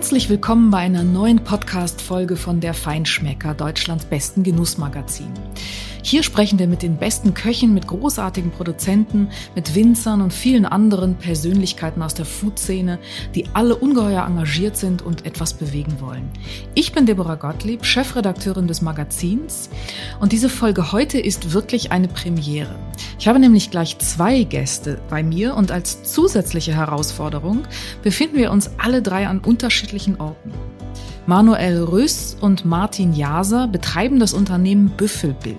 Herzlich willkommen bei einer neuen Podcast-Folge von der Feinschmecker, Deutschlands besten Genussmagazin. Hier sprechen wir mit den besten Köchen, mit großartigen Produzenten, mit Winzern und vielen anderen Persönlichkeiten aus der Food-Szene, die alle ungeheuer engagiert sind und etwas bewegen wollen. Ich bin Deborah Gottlieb, Chefredakteurin des Magazins und diese Folge heute ist wirklich eine Premiere. Ich habe nämlich gleich zwei Gäste bei mir und als zusätzliche Herausforderung befinden wir uns alle drei an unterschiedlichen Orten. Manuel Rüss und Martin Jaser betreiben das Unternehmen Büffelbill.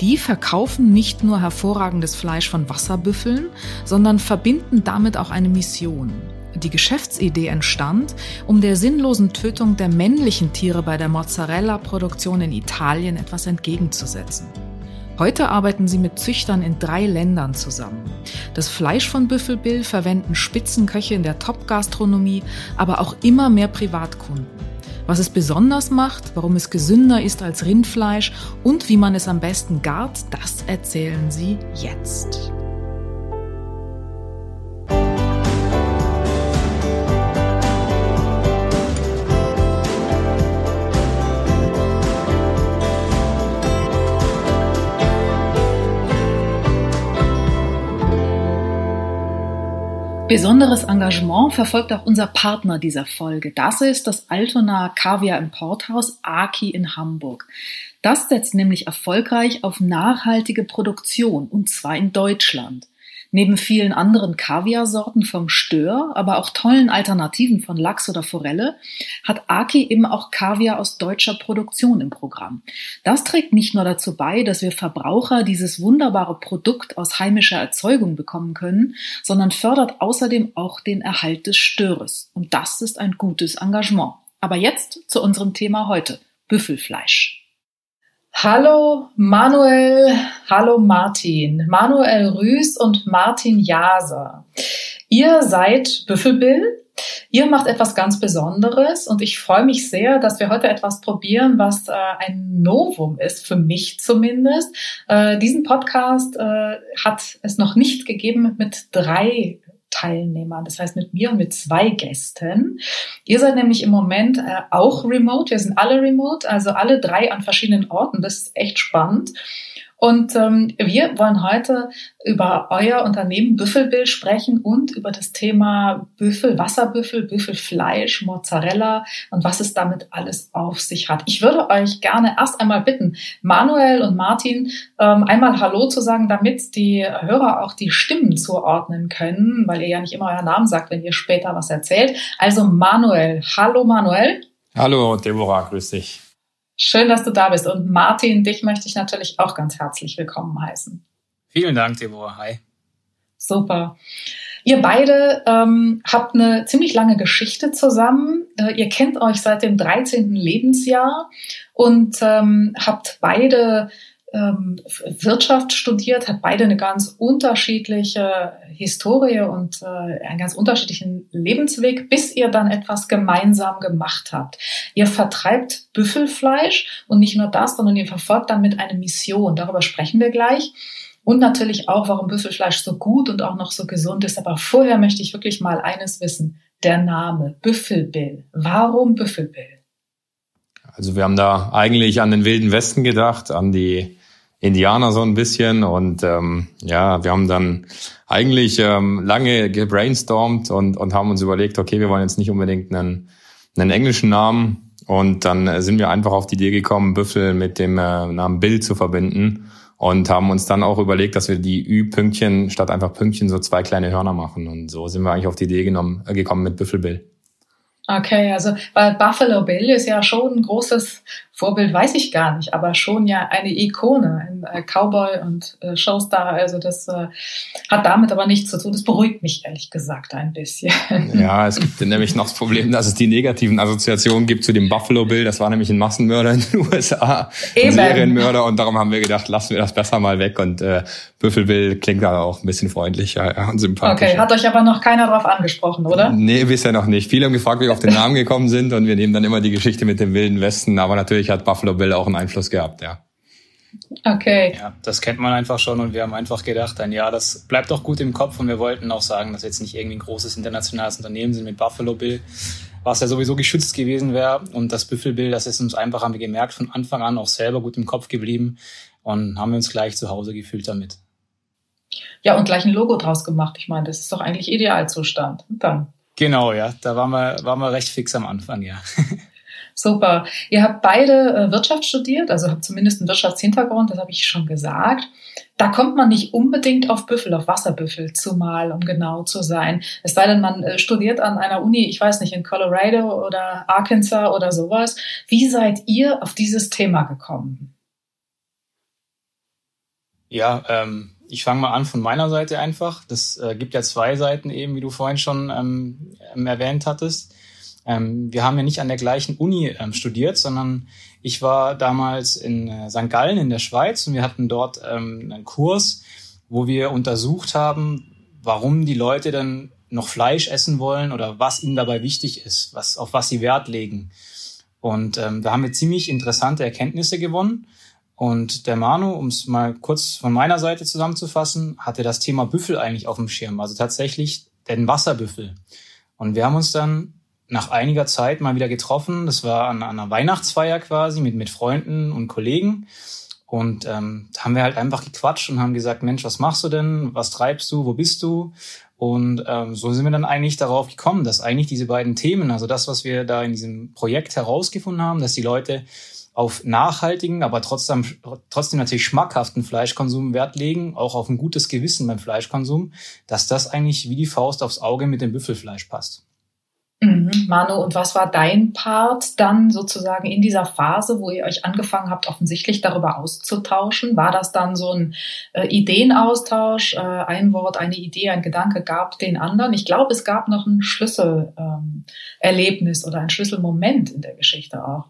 Die verkaufen nicht nur hervorragendes Fleisch von Wasserbüffeln, sondern verbinden damit auch eine Mission. Die Geschäftsidee entstand, um der sinnlosen Tötung der männlichen Tiere bei der Mozzarella-Produktion in Italien etwas entgegenzusetzen. Heute arbeiten sie mit Züchtern in drei Ländern zusammen. Das Fleisch von Büffelbill verwenden Spitzenköche in der Top-Gastronomie, aber auch immer mehr Privatkunden. Was es besonders macht, warum es gesünder ist als Rindfleisch und wie man es am besten gart, das erzählen sie jetzt. Besonderes Engagement verfolgt auch unser Partner dieser Folge. Das ist das Altona Kaviar Importhaus Aki in Hamburg. Das setzt nämlich erfolgreich auf nachhaltige Produktion und zwar in Deutschland. Neben vielen anderen Kaviarsorten vom Stör, aber auch tollen Alternativen von Lachs oder Forelle, hat Aki eben auch Kaviar aus deutscher Produktion im Programm. Das trägt nicht nur dazu bei, dass wir Verbraucher dieses wunderbare Produkt aus heimischer Erzeugung bekommen können, sondern fördert außerdem auch den Erhalt des Störes. Und das ist ein gutes Engagement. Aber jetzt zu unserem Thema heute. Büffelfleisch. Hallo Manuel, hallo Martin. Manuel Rüß und Martin Jaser. Ihr seid Büffelbill. Ihr macht etwas ganz Besonderes und ich freue mich sehr, dass wir heute etwas probieren, was äh, ein Novum ist, für mich zumindest. Äh, diesen Podcast äh, hat es noch nicht gegeben mit drei Teilnehmern, das heißt mit mir und mit zwei Gästen. Ihr seid nämlich im Moment äh, auch remote, wir sind alle remote, also alle drei an verschiedenen Orten. Das ist echt spannend. Und ähm, wir wollen heute über euer Unternehmen Büffelbill sprechen und über das Thema Büffel, Wasserbüffel, Büffelfleisch, Mozzarella und was es damit alles auf sich hat. Ich würde euch gerne erst einmal bitten, Manuel und Martin ähm, einmal Hallo zu sagen, damit die Hörer auch die Stimmen zuordnen können, weil ihr ja nicht immer euren Namen sagt, wenn ihr später was erzählt. Also Manuel, hallo Manuel. Hallo Deborah, grüß dich. Schön, dass du da bist. Und Martin, dich möchte ich natürlich auch ganz herzlich willkommen heißen. Vielen Dank, Deborah. Hi. Super. Ihr beide ähm, habt eine ziemlich lange Geschichte zusammen. Äh, ihr kennt euch seit dem 13. Lebensjahr und ähm, habt beide ähm, Wirtschaft studiert, hat beide eine ganz unterschiedliche Historie und äh, einen ganz unterschiedlichen Lebensweg, bis ihr dann etwas gemeinsam gemacht habt. Ihr vertreibt Büffelfleisch und nicht nur das, sondern ihr verfolgt damit eine Mission. Darüber sprechen wir gleich. Und natürlich auch, warum Büffelfleisch so gut und auch noch so gesund ist. Aber vorher möchte ich wirklich mal eines wissen. Der Name Büffelbill. Warum Büffelbill? Also wir haben da eigentlich an den Wilden Westen gedacht, an die Indianer so ein bisschen. Und ähm, ja, wir haben dann eigentlich ähm, lange gebrainstormt und, und haben uns überlegt, okay, wir wollen jetzt nicht unbedingt einen, einen englischen Namen. Und dann sind wir einfach auf die Idee gekommen, Büffel mit dem äh, Namen Bill zu verbinden und haben uns dann auch überlegt, dass wir die Ü-Pünktchen statt einfach Pünktchen so zwei kleine Hörner machen. Und so sind wir eigentlich auf die Idee genommen, äh, gekommen mit Büffel Bill. Okay, also weil Buffalo Bill ist ja schon ein großes Vorbild, weiß ich gar nicht, aber schon ja eine Ikone, ein äh, Cowboy und äh, Showstar. Also das äh, hat damit aber nichts zu tun. Das beruhigt mich ehrlich gesagt ein bisschen. Ja, es gibt nämlich noch das Problem, dass es die negativen Assoziationen gibt zu dem Buffalo Bill. Das war nämlich ein Massenmörder in den USA, ein Serienmörder und darum haben wir gedacht, lassen wir das besser mal weg und äh, Büffel Bill klingt da auch ein bisschen freundlicher ja, und sympathischer. Okay, hat euch aber noch keiner drauf angesprochen, oder? Nee, bisher noch nicht. Viele haben gefragt, wie wir auf den Namen gekommen sind und wir nehmen dann immer die Geschichte mit dem Wilden Westen, aber natürlich hat Buffalo Bill auch einen Einfluss gehabt, ja. Okay. Ja, das kennt man einfach schon und wir haben einfach gedacht, ein Jahr, das bleibt doch gut im Kopf und wir wollten auch sagen, dass wir jetzt nicht irgendwie ein großes internationales Unternehmen sind mit Buffalo Bill. was ja sowieso geschützt gewesen wäre. Und das Büffelbild, das ist uns einfach, haben wir gemerkt, von Anfang an auch selber gut im Kopf geblieben und haben wir uns gleich zu Hause gefühlt damit. Ja, und gleich ein Logo draus gemacht. Ich meine, das ist doch eigentlich Idealzustand. Und dann. Genau, ja. Da waren wir, waren wir recht fix am Anfang, ja. Super. Ihr habt beide äh, Wirtschaft studiert, also habt zumindest einen Wirtschaftshintergrund, das habe ich schon gesagt. Da kommt man nicht unbedingt auf Büffel, auf Wasserbüffel zumal, um genau zu sein. Es sei denn, man äh, studiert an einer Uni, ich weiß nicht, in Colorado oder Arkansas oder sowas. Wie seid ihr auf dieses Thema gekommen? Ja, ähm, ich fange mal an von meiner Seite einfach. Das äh, gibt ja zwei Seiten eben, wie du vorhin schon ähm, erwähnt hattest. Ähm, wir haben ja nicht an der gleichen Uni ähm, studiert, sondern ich war damals in äh, St. Gallen in der Schweiz und wir hatten dort ähm, einen Kurs, wo wir untersucht haben, warum die Leute dann noch Fleisch essen wollen oder was ihnen dabei wichtig ist, was, auf was sie Wert legen. Und ähm, da haben wir ziemlich interessante Erkenntnisse gewonnen. Und der Manu, um es mal kurz von meiner Seite zusammenzufassen, hatte das Thema Büffel eigentlich auf dem Schirm, also tatsächlich den Wasserbüffel. Und wir haben uns dann nach einiger Zeit mal wieder getroffen. Das war an, an einer Weihnachtsfeier quasi mit, mit Freunden und Kollegen. Und ähm, da haben wir halt einfach gequatscht und haben gesagt, Mensch, was machst du denn? Was treibst du? Wo bist du? Und ähm, so sind wir dann eigentlich darauf gekommen, dass eigentlich diese beiden Themen, also das, was wir da in diesem Projekt herausgefunden haben, dass die Leute auf nachhaltigen, aber trotzdem, trotzdem natürlich schmackhaften Fleischkonsum Wert legen, auch auf ein gutes Gewissen beim Fleischkonsum, dass das eigentlich wie die Faust aufs Auge mit dem Büffelfleisch passt. Mhm. Manu, und was war dein Part dann sozusagen in dieser Phase, wo ihr euch angefangen habt, offensichtlich darüber auszutauschen? War das dann so ein äh, Ideenaustausch, äh, ein Wort, eine Idee, ein Gedanke gab den anderen? Ich glaube, es gab noch ein Schlüsselerlebnis ähm, oder ein Schlüsselmoment in der Geschichte auch.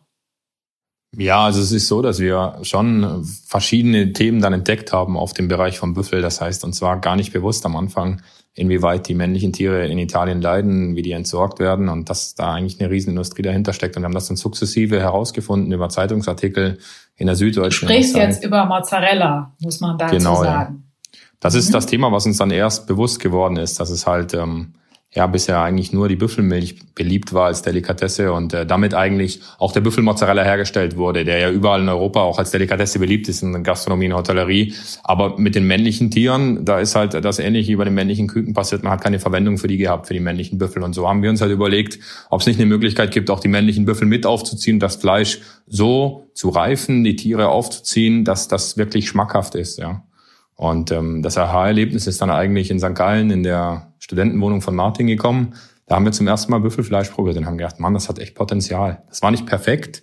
Ja, also es ist so, dass wir schon verschiedene Themen dann entdeckt haben auf dem Bereich vom Büffel. Das heißt, und zwar gar nicht bewusst am Anfang, inwieweit die männlichen Tiere in Italien leiden, wie die entsorgt werden und dass da eigentlich eine Riesenindustrie dahinter steckt. Und wir haben das dann sukzessive herausgefunden über Zeitungsartikel in der Süddeutschen. Du sprichst jetzt über Mozzarella, muss man dazu genau, sagen. Ja. Das ist mhm. das Thema, was uns dann erst bewusst geworden ist, dass es halt ähm, ja bisher eigentlich nur die Büffelmilch beliebt war als Delikatesse und äh, damit eigentlich auch der Büffelmozzarella hergestellt wurde, der ja überall in Europa auch als Delikatesse beliebt ist in Gastronomie und Hotellerie. Aber mit den männlichen Tieren, da ist halt das ähnlich wie bei den männlichen Küken passiert. Man hat keine Verwendung für die gehabt, für die männlichen Büffel. Und so haben wir uns halt überlegt, ob es nicht eine Möglichkeit gibt, auch die männlichen Büffel mit aufzuziehen, das Fleisch so zu reifen, die Tiere aufzuziehen, dass das wirklich schmackhaft ist, ja. Und ähm, das Aha-Erlebnis ist dann eigentlich in St. Gallen in der Studentenwohnung von Martin gekommen. Da haben wir zum ersten Mal Büffelfleisch probiert und haben gedacht, Mann, das hat echt Potenzial. Das war nicht perfekt,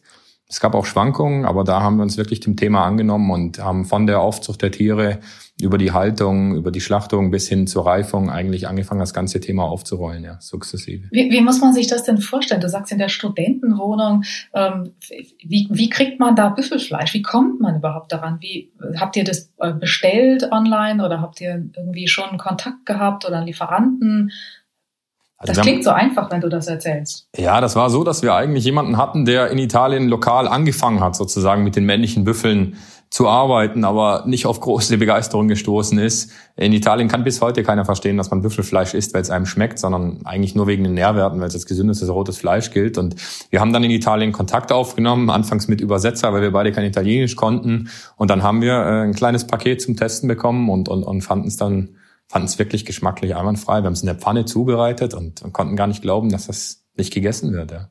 es gab auch Schwankungen, aber da haben wir uns wirklich dem Thema angenommen und haben von der Aufzucht der Tiere über die Haltung, über die Schlachtung bis hin zur Reifung eigentlich angefangen, das ganze Thema aufzurollen, ja, sukzessive. Wie, wie muss man sich das denn vorstellen? Du sagst in der Studentenwohnung, ähm, wie, wie kriegt man da Büffelfleisch? Wie kommt man überhaupt daran? Wie habt ihr das äh, bestellt online oder habt ihr irgendwie schon Kontakt gehabt oder Lieferanten? Also das klingt so einfach, wenn du das erzählst. Ja, das war so, dass wir eigentlich jemanden hatten, der in Italien lokal angefangen hat, sozusagen mit den männlichen Büffeln zu arbeiten, aber nicht auf große Begeisterung gestoßen ist. In Italien kann bis heute keiner verstehen, dass man Büffelfleisch isst, weil es einem schmeckt, sondern eigentlich nur wegen den Nährwerten, weil es als gesündestes rotes Fleisch gilt. Und wir haben dann in Italien Kontakt aufgenommen, anfangs mit Übersetzer, weil wir beide kein Italienisch konnten. Und dann haben wir äh, ein kleines Paket zum Testen bekommen und, und, und fanden es dann fanden es wirklich geschmacklich einwandfrei. Wir haben es in der Pfanne zubereitet und, und konnten gar nicht glauben, dass das nicht gegessen wird. Ja.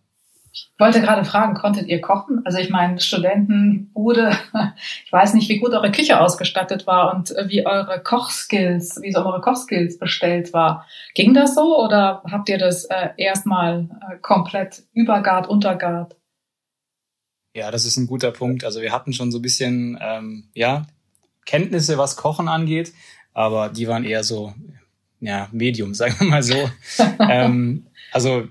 Ich wollte gerade fragen, konntet ihr kochen? Also ich meine, Studentenbude, ich weiß nicht, wie gut eure Küche ausgestattet war und wie eure Kochskills, wie so eure Kochskills bestellt war. Ging das so oder habt ihr das äh, erstmal äh, komplett übergart, untergart? Ja, das ist ein guter Punkt. Also wir hatten schon so ein bisschen, ähm, ja, Kenntnisse, was Kochen angeht aber die waren eher so, ja, Medium, sagen wir mal so. ähm, also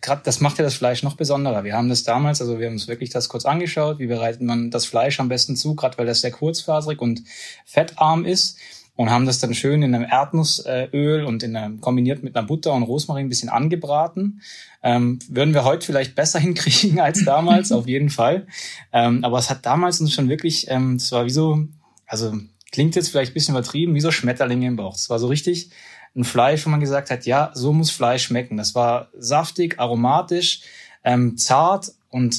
gerade das macht ja das Fleisch noch besonderer. Wir haben das damals, also wir haben uns wirklich das kurz angeschaut, wie bereitet man das Fleisch am besten zu, gerade weil das sehr kurzfaserig und fettarm ist und haben das dann schön in einem Erdnussöl und in einem, kombiniert mit einer Butter und Rosmarin ein bisschen angebraten. Ähm, würden wir heute vielleicht besser hinkriegen als damals, auf jeden Fall. Ähm, aber es hat damals uns schon wirklich, ähm, es war wie so, also klingt jetzt vielleicht ein bisschen übertrieben, wie so Schmetterlinge im Bauch. Das war so richtig ein Fleisch, wo man gesagt hat, ja, so muss Fleisch schmecken. Das war saftig, aromatisch, ähm, zart und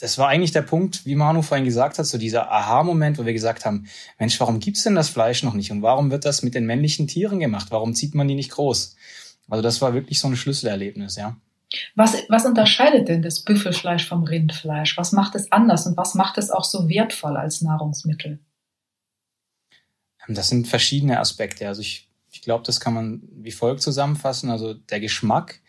das war eigentlich der Punkt, wie Manu vorhin gesagt hat, so dieser Aha-Moment, wo wir gesagt haben, Mensch, warum gibt's denn das Fleisch noch nicht und warum wird das mit den männlichen Tieren gemacht? Warum zieht man die nicht groß? Also das war wirklich so ein Schlüsselerlebnis, ja. Was, was unterscheidet denn das Büffelfleisch vom Rindfleisch? Was macht es anders und was macht es auch so wertvoll als Nahrungsmittel? Das sind verschiedene Aspekte. Also ich, ich glaube, das kann man wie folgt zusammenfassen. Also der Geschmack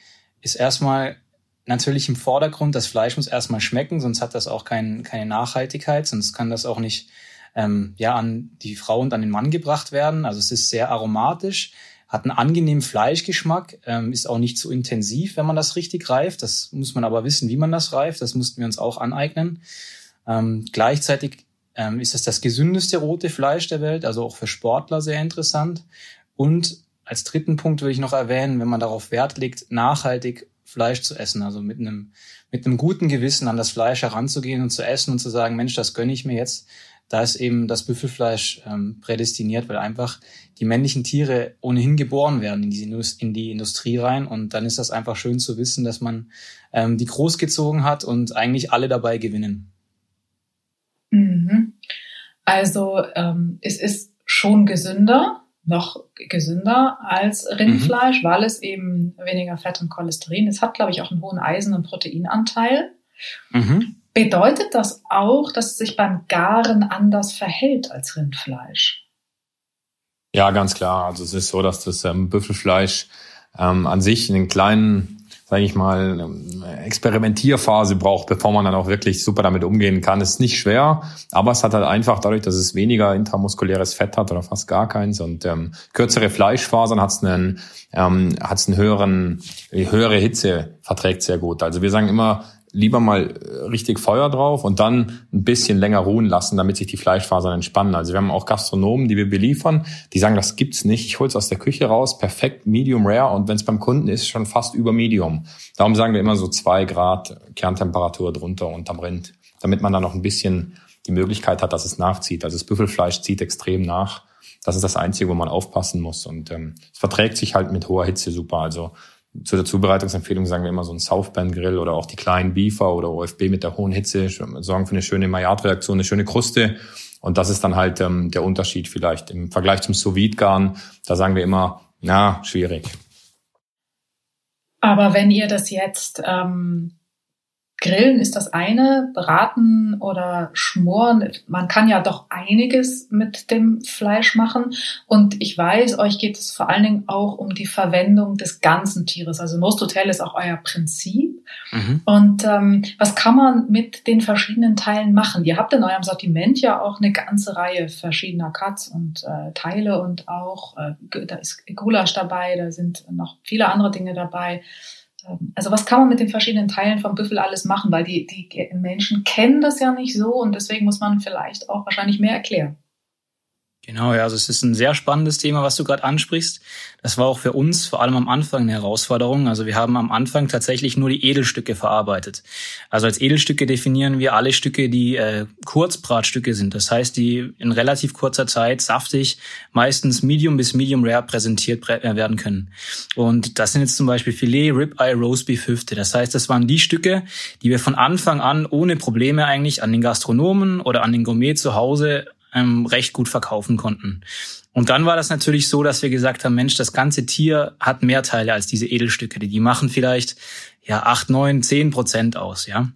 ist erstmal natürlich im Vordergrund. Das Fleisch muss erstmal schmecken, sonst hat das auch kein, keine Nachhaltigkeit, sonst kann das auch nicht ähm, ja, an die Frau und an den Mann gebracht werden. Also es ist sehr aromatisch, hat einen angenehmen Fleischgeschmack, ähm, ist auch nicht so intensiv, wenn man das richtig reift. Das muss man aber wissen, wie man das reift. Das mussten wir uns auch aneignen. Ähm, gleichzeitig ähm, ist es das gesündeste rote Fleisch der Welt, also auch für Sportler sehr interessant. Und als dritten Punkt würde ich noch erwähnen, wenn man darauf Wert legt, nachhaltig Fleisch zu essen, also mit einem, mit einem guten Gewissen an das Fleisch heranzugehen und zu essen und zu sagen, Mensch, das gönne ich mir jetzt. Da ist eben das Büffelfleisch ähm, prädestiniert, weil einfach die männlichen Tiere ohnehin geboren werden in die, in die Industrie rein. Und dann ist das einfach schön zu wissen, dass man ähm, die großgezogen hat und eigentlich alle dabei gewinnen. Also ähm, es ist schon gesünder, noch gesünder als Rindfleisch, mhm. weil es eben weniger Fett und Cholesterin. Es hat, glaube ich, auch einen hohen Eisen- und Proteinanteil. Mhm. Bedeutet das auch, dass es sich beim Garen anders verhält als Rindfleisch? Ja, ganz klar. Also es ist so, dass das ähm, Büffelfleisch ähm, an sich einen kleinen sage ich mal, Experimentierphase braucht, bevor man dann auch wirklich super damit umgehen kann. ist nicht schwer, aber es hat halt einfach dadurch, dass es weniger intramuskuläres Fett hat oder fast gar keins und ähm, kürzere Fleischfasern hat es einen, ähm, einen höheren, höhere Hitze verträgt sehr gut. Also wir sagen immer, lieber mal äh, richtig Feuer drauf und dann ein bisschen länger ruhen lassen, damit sich die Fleischfasern entspannen. Also wir haben auch Gastronomen, die wir beliefern, die sagen, das gibt's nicht. Ich hol's aus der Küche raus, perfekt Medium Rare und wenn es beim Kunden ist, schon fast über Medium. Darum sagen wir immer so zwei Grad Kerntemperatur drunter unterm Rind, damit man dann noch ein bisschen die Möglichkeit hat, dass es nachzieht. Also das Büffelfleisch zieht extrem nach. Das ist das Einzige, wo man aufpassen muss. Und ähm, es verträgt sich halt mit hoher Hitze super. Also zu der Zubereitungsempfehlung sagen wir immer so ein Southband Grill oder auch die kleinen Beefer oder OFB mit der hohen Hitze sorgen für eine schöne Maillard-Reaktion, eine schöne Kruste. Und das ist dann halt ähm, der Unterschied vielleicht im Vergleich zum sous garn Da sagen wir immer, na, schwierig. Aber wenn ihr das jetzt ähm, Grillen ist das eine, braten oder schmoren. Man kann ja doch einiges mit dem Fleisch machen. Und ich weiß, euch geht es vor allen Dingen auch um die Verwendung des ganzen Tieres. Also Most Hotel ist auch euer Prinzip. Mhm. Und ähm, was kann man mit den verschiedenen Teilen machen? Ihr habt in eurem Sortiment ja auch eine ganze Reihe verschiedener Cuts und äh, Teile und auch, äh, da ist Gulasch dabei, da sind noch viele andere Dinge dabei. Ähm, also was kann man mit den verschiedenen Teilen vom Büffel alles machen? Weil die, die Menschen kennen das ja nicht so und deswegen muss man vielleicht auch wahrscheinlich mehr erklären. Genau, ja, also es ist ein sehr spannendes Thema, was du gerade ansprichst. Das war auch für uns vor allem am Anfang eine Herausforderung. Also wir haben am Anfang tatsächlich nur die Edelstücke verarbeitet. Also als Edelstücke definieren wir alle Stücke, die äh, Kurzbratstücke sind. Das heißt, die in relativ kurzer Zeit saftig, meistens Medium bis Medium Rare präsentiert äh, werden können. Und das sind jetzt zum Beispiel Filet, Ribeye, Roastbeef, Hüfte. Das heißt, das waren die Stücke, die wir von Anfang an ohne Probleme eigentlich an den Gastronomen oder an den Gourmet zu Hause ähm, recht gut verkaufen konnten. Und dann war das natürlich so, dass wir gesagt haben, Mensch, das ganze Tier hat mehr Teile als diese Edelstücke. Die machen vielleicht ja acht, neun, zehn Prozent aus, ja.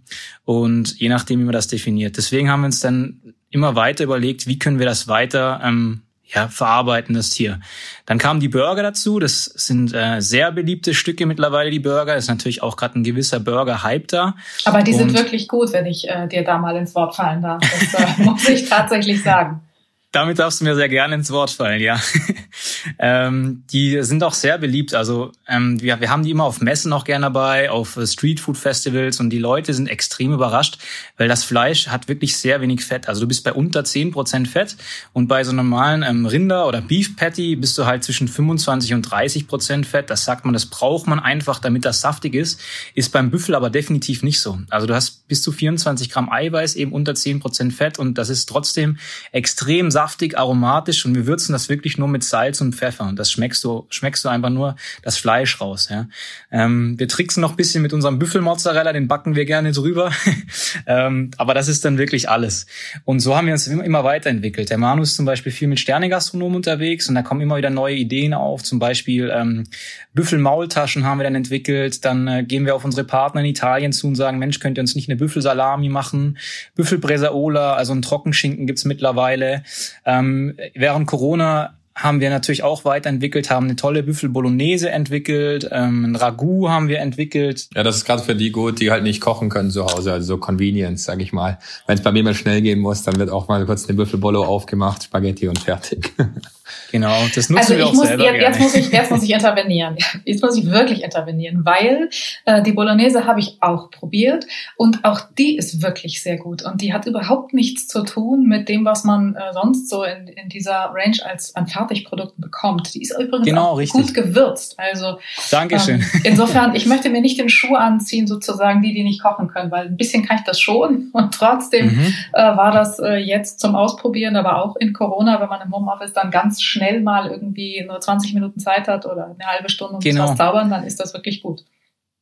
Und je nachdem, wie man das definiert. Deswegen haben wir uns dann immer weiter überlegt, wie können wir das weiter ähm, ja, verarbeiten, das Tier. Dann kamen die Burger dazu. Das sind äh, sehr beliebte Stücke mittlerweile, die Burger. Ist natürlich auch gerade ein gewisser Burger-Hype da. Aber die Und sind wirklich gut, wenn ich äh, dir da mal ins Wort fallen darf. Das äh, muss ich tatsächlich sagen. Damit darfst du mir sehr gerne ins Wort fallen, ja. ähm, die sind auch sehr beliebt. Also ähm, wir, wir haben die immer auf Messen auch gerne dabei, auf äh, Streetfood-Festivals und die Leute sind extrem überrascht, weil das Fleisch hat wirklich sehr wenig Fett. Also du bist bei unter 10% Fett und bei so normalen ähm, Rinder- oder Beef Patty bist du halt zwischen 25 und 30% Fett. Das sagt man, das braucht man einfach, damit das saftig ist. Ist beim Büffel aber definitiv nicht so. Also du hast bis zu 24 Gramm Eiweiß, eben unter 10% Fett und das ist trotzdem extrem saftig saftig, aromatisch und wir würzen das wirklich nur mit Salz und Pfeffer und das schmeckst du, schmeckst du einfach nur das Fleisch raus. Ja. Ähm, wir tricksen noch bisschen mit unserem Büffelmozzarella, den backen wir gerne drüber, ähm, aber das ist dann wirklich alles. Und so haben wir uns immer weiterentwickelt. Der Manu ist zum Beispiel viel mit Sternegastronomen unterwegs und da kommen immer wieder neue Ideen auf, zum Beispiel ähm, Büffelmaultaschen haben wir dann entwickelt, dann äh, gehen wir auf unsere Partner in Italien zu und sagen, Mensch, könnt ihr uns nicht eine Büffelsalami machen? Büffelbresaola, also ein Trockenschinken gibt's mittlerweile. Ähm, während Corona haben wir natürlich auch weiterentwickelt, haben eine tolle Büffel Bolognese entwickelt, ähm, ein Ragout haben wir entwickelt. Ja, das ist gerade für die gut, die halt nicht kochen können zu Hause, also so Convenience, sag ich mal. Wenn es bei mir mal schnell gehen muss, dann wird auch mal kurz eine Büffelbollo aufgemacht, Spaghetti und fertig. Genau, das nutzen also wir auch muss, selber jetzt, jetzt muss ich jetzt muss ich intervenieren. Jetzt muss ich wirklich intervenieren, weil äh, die Bolognese habe ich auch probiert und auch die ist wirklich sehr gut und die hat überhaupt nichts zu tun mit dem, was man äh, sonst so in, in dieser Range als an Fertigprodukten bekommt. Die ist übrigens Genau, gut gewürzt. Also Dankeschön. ähm, insofern, ich möchte mir nicht den Schuh anziehen, sozusagen die, die nicht kochen können, weil ein bisschen kann ich das schon und trotzdem Mhm. äh, war das äh, jetzt zum Ausprobieren, aber auch in Corona, wenn man im Homeoffice dann ganz schnell mal irgendwie nur 20 Minuten Zeit hat oder eine halbe Stunde und Genau. muss was zaubern, dann ist das wirklich gut.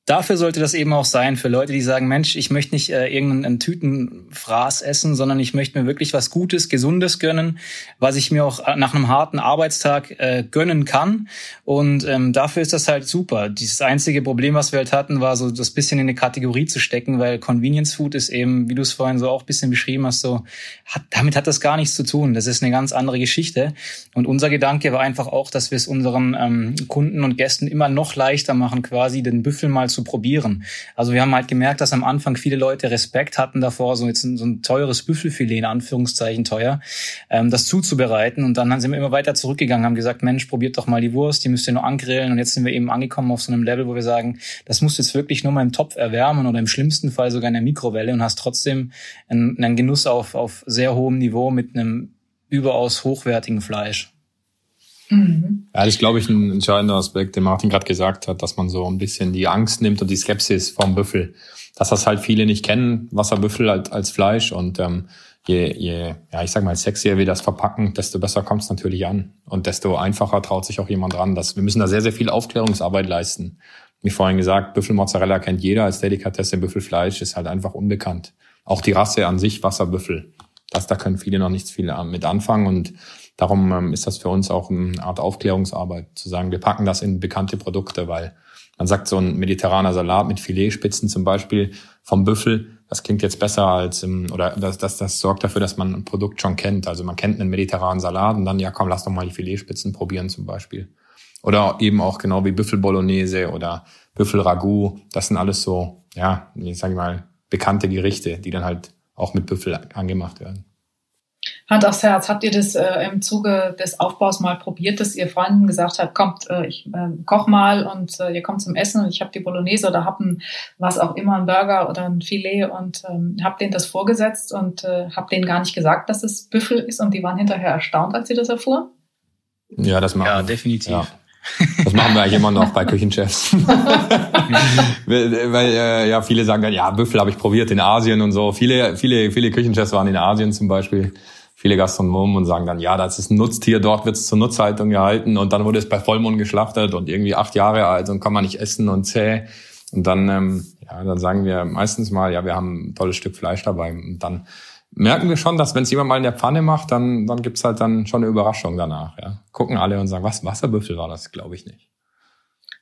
Dafür sollte das eben auch sein, für Leute, die sagen, Mensch, ich möchte nicht äh, irgendeinen Tütenfraß essen, sondern ich möchte mir wirklich was Gutes, Gesundes gönnen, was ich mir auch äh, nach einem harten Arbeitstag äh, gönnen kann. Und ähm, dafür ist das halt super. Dieses einzige Problem, was wir halt hatten, war so das bisschen in eine Kategorie zu stecken, weil Convenience Food ist eben, wie du es vorhin so auch ein bisschen beschrieben hast, so, hat, damit hat das gar nichts zu tun. Das ist eine ganz andere Geschichte. Und unser Gedanke war einfach auch, dass wir es unseren ähm, Kunden und Gästen immer noch leichter machen, quasi den Büffel mal zu probieren. Also wir haben halt gemerkt, dass am Anfang viele Leute Respekt hatten davor, so jetzt ein, so ein teures Büffelfilet, in Anführungszeichen teuer, ähm, das zuzubereiten. Und dann sind wir immer weiter zurückgegangen, haben gesagt, Mensch, probiert doch mal die Wurst, die müsst ihr nur angrillen. Und jetzt sind wir eben angekommen auf so einem Level, wo wir sagen, das musst du jetzt wirklich nur mal im Topf erwärmen oder im schlimmsten Fall sogar in der Mikrowelle und hast trotzdem einen, einen Genuss auf, auf sehr hohem Niveau mit einem überaus hochwertigen Fleisch. Mhm. Ja, das ist, glaube ich, ein entscheidender Aspekt, den Martin gerade gesagt hat, dass man so ein bisschen die Angst nimmt und die Skepsis vom Büffel. Dass das halt viele nicht kennen, Wasserbüffel als, als Fleisch. Und ähm, je, je, ja, ich sag mal, sexier wir das verpacken, desto besser kommt es natürlich an. Und desto einfacher traut sich auch jemand dran. Dass, wir müssen da sehr, sehr viel Aufklärungsarbeit leisten. Wie vorhin gesagt, Büffelmozzarella kennt jeder als Delikatesse, Büffelfleisch ist halt einfach unbekannt. Auch die Rasse an sich, Wasserbüffel. Das, da können viele noch nichts viel mit anfangen und Darum ähm, ist das für uns auch eine Art Aufklärungsarbeit, zu sagen, wir packen das in bekannte Produkte, weil man sagt, so ein mediterraner Salat mit Filetspitzen zum Beispiel vom Büffel, das klingt jetzt besser als, im, oder das, das, das sorgt dafür, dass man ein Produkt schon kennt. Also man kennt einen mediterranen Salat und dann, ja komm, lass doch mal die Filetspitzen probieren zum Beispiel. Oder eben auch genau wie Büffel Bolognese oder Büffel Ragout. Das sind alles so, ja, ich sage mal, bekannte Gerichte, die dann halt auch mit Büffel angemacht werden. Hand aufs Herz, habt ihr das äh, im Zuge des Aufbaus mal probiert, dass ihr Freunden gesagt habt, kommt, äh, ich äh, koch mal und äh, ihr kommt zum Essen und ich habe die Bolognese oder hab ein, was auch immer, ein Burger oder ein Filet und ähm, habt denen das vorgesetzt und äh, habt denen gar nicht gesagt, dass es Büffel ist und die waren hinterher erstaunt, als sie das erfuhren? Ja, das machen Ja, wir. definitiv. Ja. Das machen wir eigentlich immer noch bei Küchenchefs. weil weil äh, ja viele sagen dann, ja, Büffel habe ich probiert in Asien und so. Viele, viele, viele Küchenchefs waren in Asien zum Beispiel. Viele Gastronomen und sagen dann, ja, das ist ein Nutztier, dort wird es zur Nutzhaltung gehalten und dann wurde es bei Vollmond geschlachtet und irgendwie acht Jahre alt und kann man nicht essen und zäh. Und dann, ähm, ja, dann sagen wir meistens mal, ja, wir haben ein tolles Stück Fleisch dabei. Und dann merken wir schon, dass wenn es jemand mal in der Pfanne macht, dann, dann gibt's halt dann schon eine Überraschung danach. Ja. Gucken alle und sagen, was, Wasserbüffel war das? Glaube ich nicht.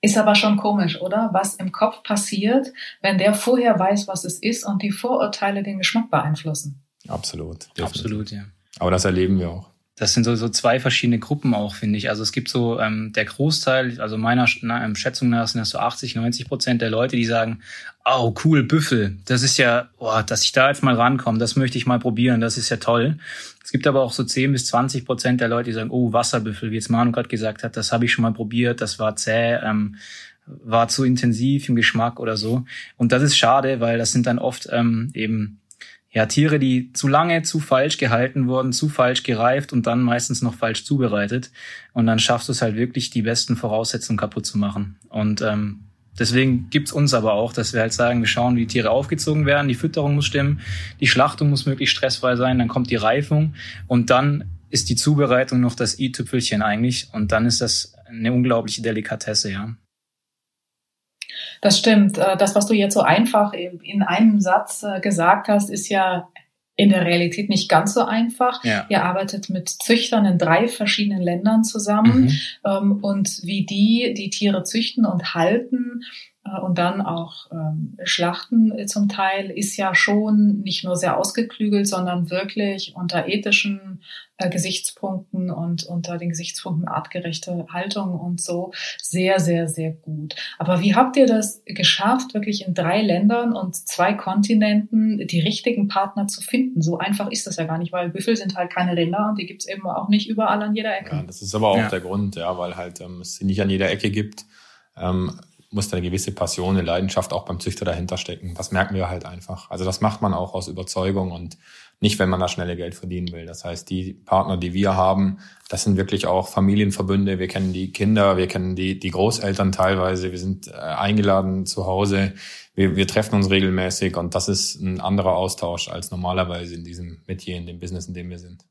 Ist aber schon komisch, oder? Was im Kopf passiert, wenn der vorher weiß, was es ist und die Vorurteile den Geschmack beeinflussen. Absolut. definitiv. Absolut, ja. Aber das erleben wir auch. Das sind so, so zwei verschiedene Gruppen auch, finde ich. Also es gibt so ähm, der Großteil, also meiner na, ähm, Schätzung nach sind das so 80, 90 Prozent der Leute, die sagen, oh cool, Büffel, das ist ja, oh, dass ich da jetzt mal rankomme, das möchte ich mal probieren, das ist ja toll. Es gibt aber auch so 10 bis 20 Prozent der Leute, die sagen, oh, Wasserbüffel, wie jetzt Manu gerade gesagt hat, das habe ich schon mal probiert, das war zäh, ähm, war zu intensiv im Geschmack oder so. Und das ist schade, weil das sind dann oft ähm, eben ja, Tiere, die zu lange, zu falsch gehalten wurden, zu falsch gereift und dann meistens noch falsch zubereitet. Und dann schaffst du es halt wirklich, die besten Voraussetzungen kaputt zu machen. Und ähm, deswegen gibt's uns aber auch, dass wir halt sagen, wir schauen, wie Tiere aufgezogen werden, die Fütterung muss stimmen, die Schlachtung muss möglichst stressfrei sein, dann kommt die Reifung und dann ist die Zubereitung noch das i-Tüpfelchen eigentlich und dann ist das eine unglaubliche Delikatesse, ja. Das stimmt. Äh, das, was du jetzt so einfach in einem Satz äh, gesagt hast, ist ja in der Realität nicht ganz so einfach. Ja. Ihr arbeitet mit Züchtern in drei verschiedenen Ländern zusammen mhm. Ähm, und wie die die Tiere züchten und halten, und dann auch ähm, Schlachten äh, zum Teil ist ja schon nicht nur sehr ausgeklügelt, sondern wirklich unter ethischen äh, Gesichtspunkten und unter den Gesichtspunkten artgerechte Haltung und so sehr, sehr, sehr gut. Aber wie habt ihr das geschafft, wirklich in drei Ländern und zwei Kontinenten die richtigen Partner zu finden? So einfach ist das ja gar nicht, weil Büffel sind halt keine Rinder und die gibt's eben auch nicht überall an jeder Ecke. Ja, das ist aber auch ja. der Grund, ja, weil halt ähm, es sie nicht an jeder Ecke gibt. Ähm, muss da eine gewisse Passion, eine Leidenschaft auch beim Züchter dahinter stecken. Das merken wir halt einfach. Also das macht man auch aus Überzeugung und nicht, wenn man da schnelle Geld verdienen will. Das heißt, die Partner, die wir haben, das sind wirklich auch Familienverbünde. Wir kennen die Kinder, wir kennen die, die Großeltern teilweise. Wir sind äh, eingeladen zu Hause. Wir, wir treffen uns regelmäßig und das ist ein anderer Austausch als normalerweise in diesem Metier, in dem Business, in dem wir sind.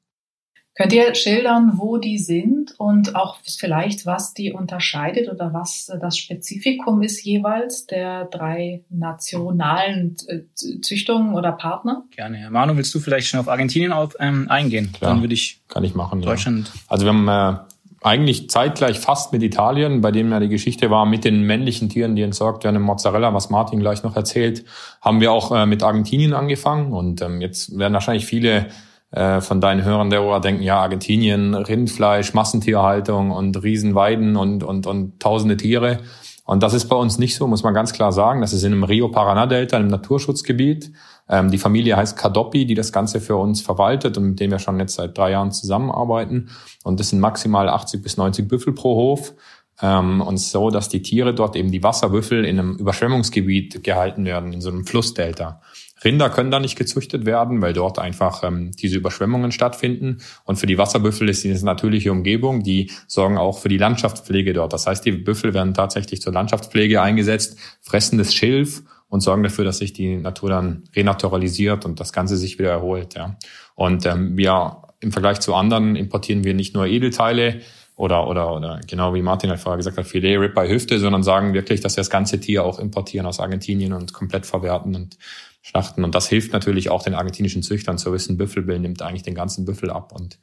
Könnt ihr schildern, wo die sind und auch vielleicht, was die unterscheidet oder was das Spezifikum ist jeweils der drei nationalen äh, Züchtungen oder Partner? Gerne. Herr Manu, willst du vielleicht schon auf Argentinien auf, ähm, eingehen? Klar, Dann würde ich kann ich machen. Deutschland. Ja. Also wir haben äh, eigentlich zeitgleich fast mit Italien, bei dem ja die Geschichte war, mit den männlichen Tieren, die entsorgt werden, im Mozzarella, was Martin gleich noch erzählt, haben wir auch äh, mit Argentinien angefangen. Und ähm, jetzt werden wahrscheinlich viele äh, von deinen Hörern der Ohr denken, ja, Argentinien, Rindfleisch, Massentierhaltung und Riesenweiden und, und, und tausende Tiere. Und das ist bei uns nicht so, muss man ganz klar sagen. Das ist in einem Rio Paraná Delta, einem Naturschutzgebiet. Ähm, die Familie heißt Kadoppi, die das Ganze für uns verwaltet und mit dem wir schon jetzt seit drei Jahren zusammenarbeiten. Und das sind maximal 80 bis 90 Büffel pro Hof. Ähm, und so, dass die Tiere dort eben die Wasserbüffel in einem Überschwemmungsgebiet gehalten werden, in so einem Flussdelta. Rinder können da nicht gezüchtet werden, weil dort einfach ähm, diese Überschwemmungen stattfinden. Und für die Wasserbüffel ist diese natürliche Umgebung, die sorgen auch für die Landschaftspflege dort. Das heißt, die Büffel werden tatsächlich zur Landschaftspflege eingesetzt, fressen das Schilf und sorgen dafür, dass sich die Natur dann renaturalisiert und das Ganze sich wieder erholt. Ja. Und ähm, wir im Vergleich zu anderen importieren wir nicht nur Edelteile, oder, oder, oder genau wie Martin halt vorher gesagt hat, Filet, Ribeye, Hüfte, sondern sagen wirklich, dass wir das ganze Tier auch importieren aus Argentinien und komplett verwerten und schlachten. Und das hilft natürlich auch den argentinischen Züchtern zu wissen, Büffelbill nimmt eigentlich den ganzen Büffel ab. Und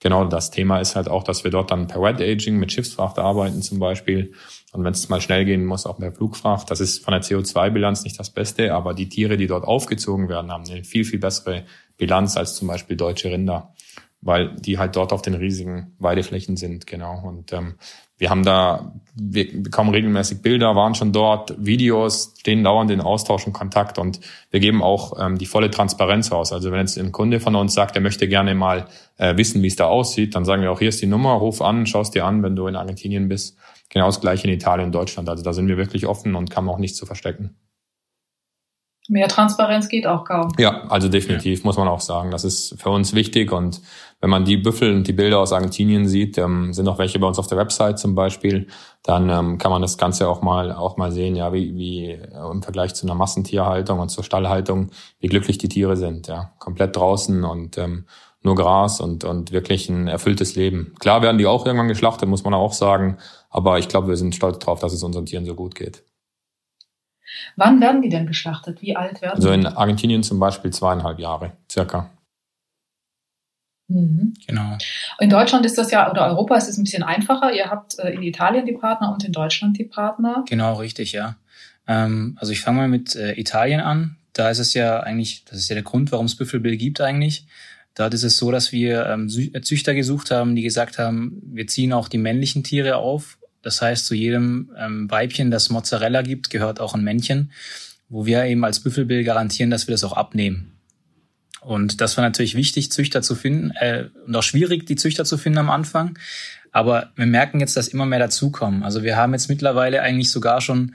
genau das Thema ist halt auch, dass wir dort dann per Wet Aging mit Schiffsfracht arbeiten zum Beispiel. Und wenn es mal schnell gehen muss, auch per Flugfracht. Das ist von der CO2-Bilanz nicht das Beste, aber die Tiere, die dort aufgezogen werden, haben eine viel, viel bessere Bilanz als zum Beispiel deutsche Rinder weil die halt dort auf den riesigen Weideflächen sind, genau. Und ähm, wir haben da, wir bekommen regelmäßig Bilder, waren schon dort, Videos, stehen dauernd in Austausch und Kontakt und wir geben auch ähm, die volle Transparenz aus. Also wenn jetzt ein Kunde von uns sagt, er möchte gerne mal äh, wissen, wie es da aussieht, dann sagen wir auch, hier ist die Nummer, ruf an, schaust dir an, wenn du in Argentinien bist. Genau das gleiche in Italien und Deutschland. Also da sind wir wirklich offen und kann auch nichts zu verstecken. Mehr Transparenz geht auch kaum. Ja, also definitiv, ja. muss man auch sagen. Das ist für uns wichtig. Und wenn man die Büffel und die Bilder aus Argentinien sieht, ähm, sind auch welche bei uns auf der Website zum Beispiel, dann ähm, kann man das Ganze auch mal auch mal sehen, ja, wie, wie äh, im Vergleich zu einer Massentierhaltung und zur Stallhaltung, wie glücklich die Tiere sind, ja. Komplett draußen und ähm, nur Gras und, und wirklich ein erfülltes Leben. Klar werden die auch irgendwann geschlachtet, muss man auch sagen. Aber ich glaube, wir sind stolz drauf, dass es unseren Tieren so gut geht. Wann werden die denn geschlachtet? Wie alt werden also die? Also in Argentinien zum Beispiel zweieinhalb Jahre, circa. Mhm. Genau. In Deutschland ist das ja, oder Europa ist es ein bisschen einfacher. Ihr habt äh, in Italien die Partner und in Deutschland die Partner. Genau, richtig, ja. Ähm, also ich fange mal mit äh, Italien an. Da ist es ja eigentlich, das ist ja der Grund, warum es Büffelbill gibt eigentlich. Dort ist es so, dass wir ähm, Züchter gesucht haben, die gesagt haben, wir ziehen auch die männlichen Tiere auf das heißt, zu jedem ähm, Weibchen, das Mozzarella gibt, gehört auch ein Männchen, wo wir eben als Büffelbill garantieren, dass wir das auch abnehmen. Und das war natürlich wichtig, Züchter zu finden äh, und auch schwierig, die Züchter zu finden am Anfang. Aber wir merken jetzt, dass immer mehr dazukommen. Also wir haben jetzt mittlerweile eigentlich sogar schon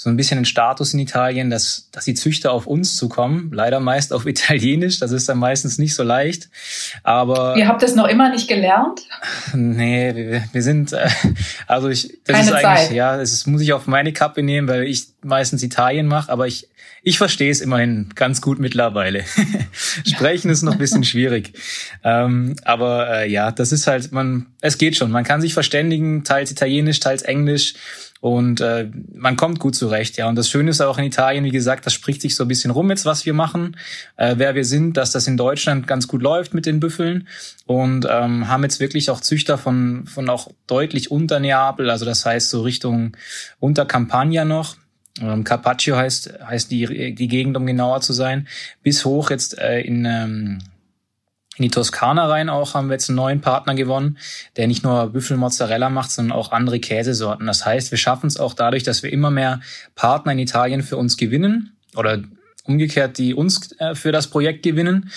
so ein bisschen ein Status in Italien, dass, dass die Züchter auf uns zukommen. Leider meist auf Italienisch. Das ist dann meistens nicht so leicht. Aber. Ihr habt es noch immer nicht gelernt? Nee, wir, wir sind, äh, also ich, das Keine ist eigentlich, Zeit. ja, das muss ich auf meine Kappe nehmen, weil ich meistens Italien mache, aber ich, ich verstehe es immerhin ganz gut mittlerweile. Sprechen ist noch ein bisschen schwierig. Ähm, aber äh, ja, das ist halt, man, es geht schon. Man kann sich verständigen, teils Italienisch, teils Englisch. Und äh, man kommt gut zurecht, ja. Und das Schöne ist auch in Italien, wie gesagt, das spricht sich so ein bisschen rum jetzt, was wir machen, äh, wer wir sind, dass das in Deutschland ganz gut läuft mit den Büffeln und ähm, haben jetzt wirklich auch Züchter von von auch deutlich unter Neapel, also das heißt so Richtung unter Campagna noch. Ähm, Carpaccio heißt heißt die die Gegend, um genauer zu sein, bis hoch jetzt äh, in ähm, in die Toskana rein auch haben wir jetzt einen neuen Partner gewonnen, der nicht nur Büffelmozzarella macht, sondern auch andere Käsesorten. Das heißt, wir schaffen es auch dadurch, dass wir immer mehr Partner in Italien für uns gewinnen oder umgekehrt, die uns äh, für das Projekt gewinnen,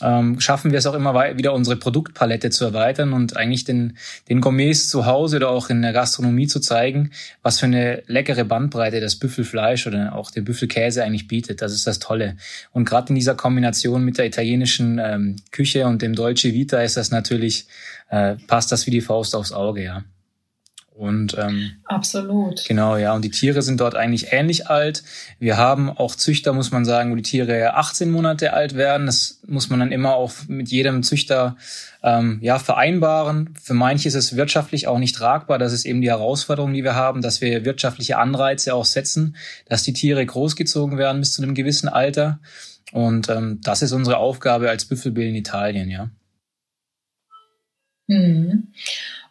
ähm, schaffen wir es auch immer wieder, unsere Produktpalette zu erweitern und eigentlich den, den Gourmets zu Hause oder auch in der Gastronomie zu zeigen, was für eine leckere Bandbreite das Büffelfleisch oder auch der Büffelkäse eigentlich bietet. Das ist das Tolle. Und gerade in dieser Kombination mit der italienischen ähm, Küche und dem Dolce Vita ist das natürlich, äh, passt das wie die Faust aufs Auge, ja. Und ähm, absolut. Genau, ja. Und die Tiere sind dort eigentlich ähnlich alt. Wir haben auch Züchter, muss man sagen, wo die Tiere 18 Monate alt werden. Das muss man dann immer auch mit jedem Züchter ähm, ja vereinbaren. Für manche ist es wirtschaftlich auch nicht tragbar. Das ist eben die Herausforderung, die wir haben, dass wir wirtschaftliche Anreize auch setzen, dass die Tiere großgezogen werden bis zu einem gewissen Alter. Und ähm, das ist unsere Aufgabe als Büffelbill in Italien, ja. Mhm.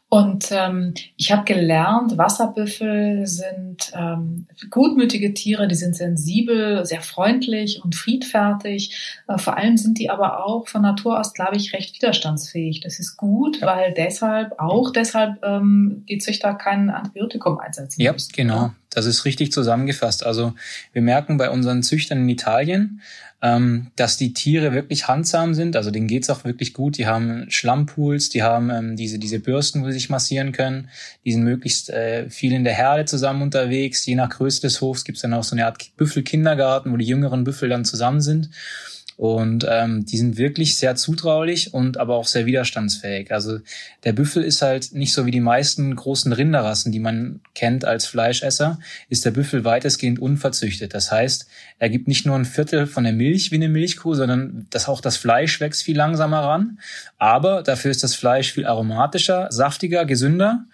Und ähm, ich habe gelernt, Wasserbüffel sind ähm, gutmütige Tiere, die sind sensibel, sehr freundlich und friedfertig. Äh, vor allem sind die aber auch von Natur aus, glaube ich, recht widerstandsfähig. Das ist gut, ja. weil deshalb, auch deshalb ähm, die Züchter kein Antibiotikum einsetzen. Ja, genau. Das ist richtig zusammengefasst. Also wir merken bei unseren Züchtern in Italien, ähm, dass die Tiere wirklich handsam sind. Also denen geht's auch wirklich gut. Die haben Schlammpools, die haben ähm, diese, diese Bürsten, wo sie sich massieren können. Die sind möglichst äh, viel in der Herde zusammen unterwegs. Je nach Größe des Hofs gibt's dann auch so eine Art Büffelkindergarten, wo die jüngeren Büffel dann zusammen sind. Und ähm, die sind wirklich sehr zutraulich und aber auch sehr widerstandsfähig. Also der Büffel ist halt nicht so wie die meisten großen Rinderrassen, die man kennt als Fleischesser, ist der Büffel weitestgehend unverzüchtet. Das heißt, er gibt nicht nur ein Viertel von der Milch wie eine Milchkuh, sondern das auch das Fleisch wächst viel langsamer ran. Aber dafür ist das Fleisch viel aromatischer, saftiger, gesünder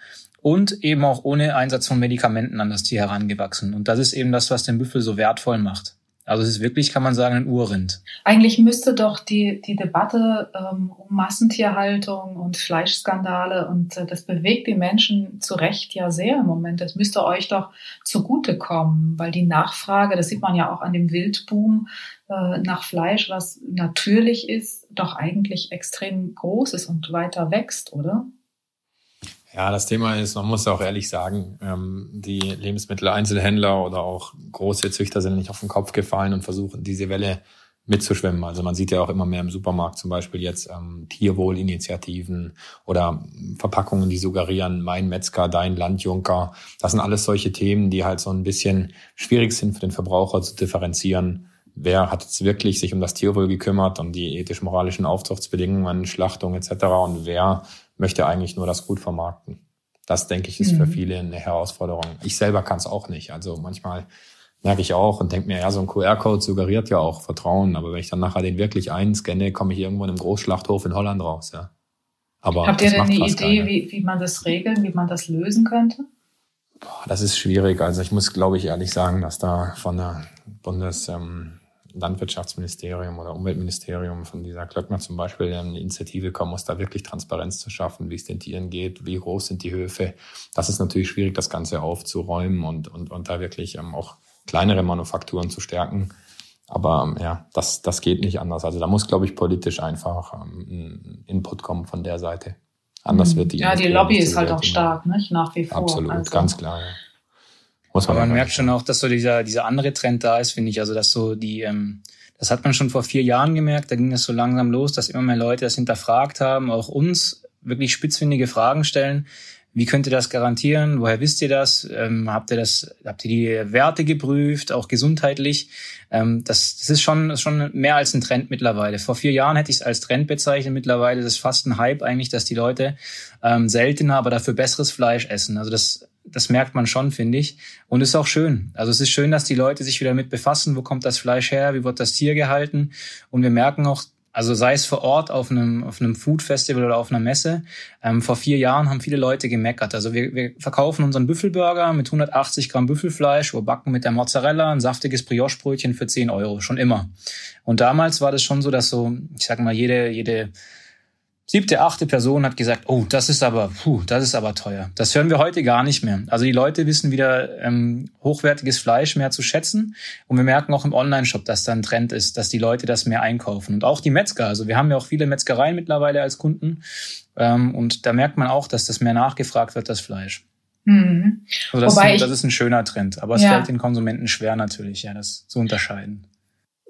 und eben auch ohne Einsatz von Medikamenten an das Tier herangewachsen. Und das ist eben das, was den Büffel so wertvoll macht. Also es ist wirklich, kann man sagen, ein Urrind. Eigentlich müsste doch die, die Debatte ähm, um Massentierhaltung und Fleischskandale und äh, das bewegt die Menschen zu Recht ja sehr im Moment. Das müsste euch doch zugutekommen, weil die Nachfrage, das sieht man ja auch an dem Wildboom äh, nach Fleisch, was natürlich ist, doch eigentlich extrem groß ist und weiter wächst, oder? Ja, das Thema ist, man muss auch ehrlich sagen, ähm, die Lebensmitteleinzelhändler oder auch große Züchter sind nicht auf den Kopf gefallen und versuchen, diese Welle mitzuschwimmen. Also man sieht ja auch immer mehr im Supermarkt zum Beispiel jetzt ähm, Tierwohlinitiativen oder Verpackungen, die suggerieren, mein Metzger, dein Landjunker. Das sind alles solche Themen, die halt so ein bisschen schwierig sind für den Verbraucher zu differenzieren. Wer hat jetzt wirklich sich um das Tierwohl gekümmert und die ethisch-moralischen Aufzuchtsbedingungen, Schlachtung etc. und wer möchte eigentlich nur das gut vermarkten. Das, denke ich, ist mhm. für viele eine Herausforderung. Ich selber kann es auch nicht. Also manchmal merke ich auch und denke mir, ja, so ein QR-Code suggeriert ja auch Vertrauen. Aber wenn ich dann nachher den wirklich einscanne, komme ich irgendwo in einem Großschlachthof in Holland raus. Ja. Aber Habt ihr denn eine Idee, wie, wie man das regeln, wie man das lösen könnte? Boah, das ist schwierig. Also ich muss, glaube ich, ehrlich sagen, dass da von der Bundes... Ähm, Landwirtschaftsministerium oder Umweltministerium von dieser Klöckner zum Beispiel eine Initiative kommen muss, da wirklich Transparenz zu schaffen, wie es den Tieren geht, wie groß sind die Höfe. Das ist natürlich schwierig, das Ganze aufzuräumen und, und, und da wirklich ähm, auch kleinere Manufakturen zu stärken. Aber ähm, ja, das, das geht nicht anders. Also da muss, glaube ich, politisch einfach ähm, ein Input kommen von der Seite. Anders mhm. wird die. Ja, die Lobby ist halt auch stark, nicht? Nach wie vor. Absolut, also. ganz klar. Ja. Muss man Aber man merkt schon auch, dass so dieser, dieser andere Trend da ist, finde ich. Also, dass so die, ähm, das hat man schon vor vier Jahren gemerkt, da ging es so langsam los, dass immer mehr Leute das hinterfragt haben, auch uns wirklich spitzfindige Fragen stellen. wie könnt ihr das garantieren? Woher wisst ihr das? Ähm, habt ihr das, habt ihr die Werte geprüft, auch gesundheitlich? Ähm, das, das ist schon, schon mehr als ein Trend mittlerweile. Vor vier Jahren hätte ich es als Trend bezeichnet. Mittlerweile ist es fast ein Hype eigentlich, dass die Leute ähm, seltener, aber dafür besseres Fleisch essen. Also das, das merkt man schon, finde ich. Und ist auch schön. Also es ist schön, dass die Leute sich wieder damit befassen, wo kommt das Fleisch her, wie wird das Tier gehalten. Und wir merken auch, also sei es vor Ort auf einem, auf einem Food Festival oder auf einer Messe. Ähm, vor vier Jahren haben viele Leute gemeckert. Also wir, wir verkaufen unseren Büffelburger mit 180 Gramm Büffelfleisch, wir backen mit der Mozzarella ein saftiges Brioche-Brötchen für 10 Euro, schon immer. Und damals war das schon so, dass so, ich sag mal, jede, jede siebte, achte Person hat gesagt, oh, das ist aber, puh, das ist aber teuer. Das hören wir heute gar nicht mehr. Also die Leute wissen wieder ähm, hochwertiges Fleisch mehr zu schätzen und wir merken auch im Online-Shop, dass da ein Trend ist, dass die Leute das mehr einkaufen und auch die Metzger. Also wir haben ja auch viele Metzgereien mittlerweile als Kunden ähm, und da merkt man auch, dass das mehr nachgefragt wird, das Fleisch. Mhm. Also das, ist, das ist ein schöner Trend, aber es ja. fällt den Konsumenten schwer natürlich, ja, das zu unterscheiden.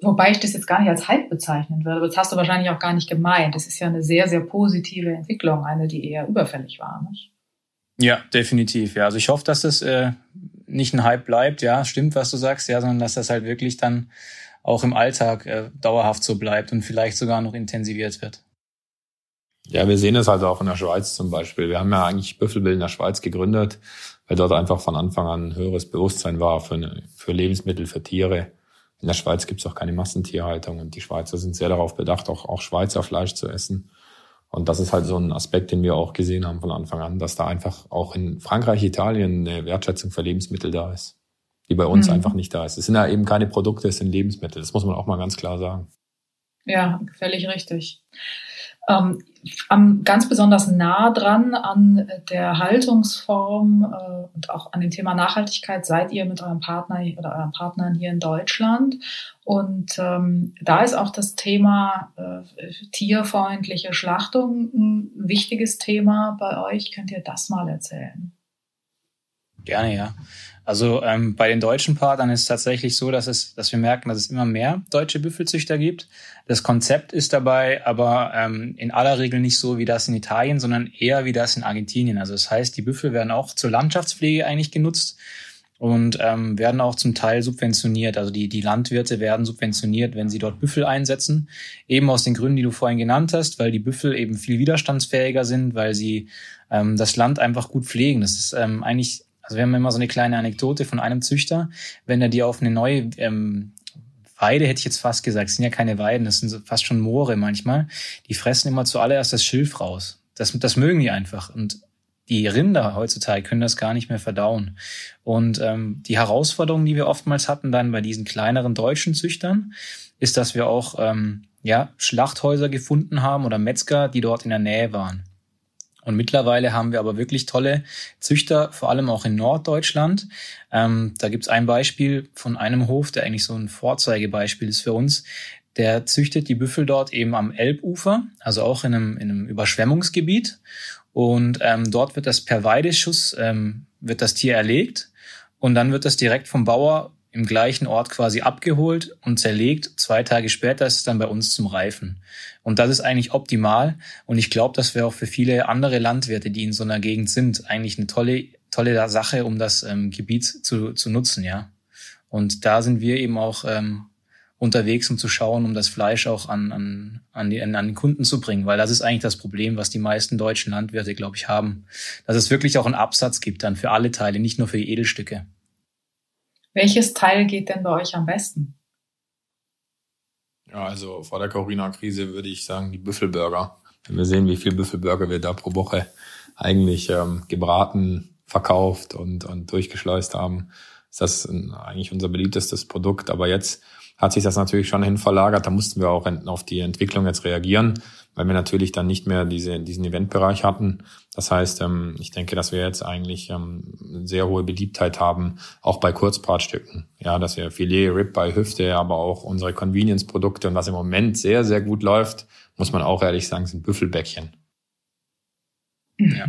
Wobei ich das jetzt gar nicht als Hype bezeichnen würde. Aber das hast du wahrscheinlich auch gar nicht gemeint. Das ist ja eine sehr, sehr positive Entwicklung, eine, die eher überfällig war. Nicht? Ja, definitiv. Ja, also ich hoffe, dass das äh, nicht ein Hype bleibt. Ja, stimmt, was du sagst. Ja, sondern dass das halt wirklich dann auch im Alltag äh, dauerhaft so bleibt und vielleicht sogar noch intensiviert wird. Ja, wir sehen es halt auch in der Schweiz zum Beispiel. Wir haben ja eigentlich Büffelbild in der Schweiz gegründet, weil dort einfach von Anfang an ein höheres Bewusstsein war für, eine, für Lebensmittel, für Tiere. In der Schweiz gibt es auch keine Massentierhaltung und die Schweizer sind sehr darauf bedacht, auch, auch Schweizer Fleisch zu essen. Und das ist halt so ein Aspekt, den wir auch gesehen haben von Anfang an, dass da einfach auch in Frankreich, Italien eine Wertschätzung für Lebensmittel da ist, die bei uns mhm. einfach nicht da ist. Es sind ja eben keine Produkte, es sind Lebensmittel. Das muss man auch mal ganz klar sagen. Ja, völlig richtig ähm, am, ganz besonders nah dran an der Haltungsform äh, und auch an dem Thema Nachhaltigkeit seid ihr mit eurem Partner oder euren Partnern hier in Deutschland. Und ähm, da ist auch das Thema äh, tierfreundliche Schlachtung ein wichtiges Thema bei euch. Könnt ihr das mal erzählen? Gerne, ja. Also ähm, bei den deutschen Partnern ist es tatsächlich so, dass es, dass wir merken, dass es immer mehr deutsche Büffelzüchter gibt. Das Konzept ist dabei aber ähm, in aller Regel nicht so wie das in Italien, sondern eher wie das in Argentinien. Also das heißt, die Büffel werden auch zur Landschaftspflege eigentlich genutzt und ähm, werden auch zum Teil subventioniert. Also die, die Landwirte werden subventioniert, wenn sie dort Büffel einsetzen. Eben aus den Gründen, die du vorhin genannt hast, weil die Büffel eben viel widerstandsfähiger sind, weil sie ähm, das Land einfach gut pflegen. Das ist ähm, eigentlich also wir haben immer so eine kleine Anekdote von einem Züchter, wenn er dir auf eine neue ähm, Weide, hätte ich jetzt fast gesagt, das sind ja keine Weiden, das sind fast schon Moore manchmal, die fressen immer zuallererst das Schilf raus. Das, das mögen die einfach. Und die Rinder heutzutage können das gar nicht mehr verdauen. Und ähm, die Herausforderung, die wir oftmals hatten dann bei diesen kleineren deutschen Züchtern, ist, dass wir auch ähm, ja, Schlachthäuser gefunden haben oder Metzger, die dort in der Nähe waren. Und mittlerweile haben wir aber wirklich tolle Züchter, vor allem auch in Norddeutschland. Ähm, da gibt's ein Beispiel von einem Hof, der eigentlich so ein Vorzeigebeispiel ist für uns. Der züchtet die Büffel dort eben am Elbufer, also auch in einem, in einem Überschwemmungsgebiet. Und ähm, dort wird das per Weideschuss, ähm, wird das Tier erlegt und dann wird das direkt vom Bauer im gleichen Ort quasi abgeholt und zerlegt. Zwei Tage später ist es dann bei uns zum Reifen. Und das ist eigentlich optimal. Und ich glaube, das wäre auch für viele andere Landwirte, die in so einer Gegend sind, eigentlich eine tolle, tolle Sache, um das ähm, Gebiet zu, zu nutzen, ja. Und da sind wir eben auch ähm, unterwegs, um zu schauen, um das Fleisch auch an, an, an, die, an den Kunden zu bringen, weil das ist eigentlich das Problem, was die meisten deutschen Landwirte, glaube ich, haben, dass es wirklich auch einen Absatz gibt dann für alle Teile, nicht nur für die Edelstücke. Welches Teil geht denn bei euch am besten? Ja, also vor der Corona-Krise würde ich sagen, die Büffelburger. Wenn wir sehen, wie viel Büffelburger wir da pro Woche eigentlich ähm, gebraten, verkauft und, und durchgeschleust haben, ist das eigentlich unser beliebtestes Produkt. Aber jetzt hat sich das natürlich schon hin verlagert. Da mussten wir auch auf die Entwicklung jetzt reagieren weil wir natürlich dann nicht mehr diese, diesen Eventbereich hatten. Das heißt, ähm, ich denke, dass wir jetzt eigentlich ähm, sehr hohe Beliebtheit haben, auch bei Kurzbratstücken. Ja, dass wir Filet, Rib bei Hüfte, aber auch unsere Convenience-Produkte und was im Moment sehr, sehr gut läuft, muss man auch ehrlich sagen, sind Büffelbäckchen. Ja.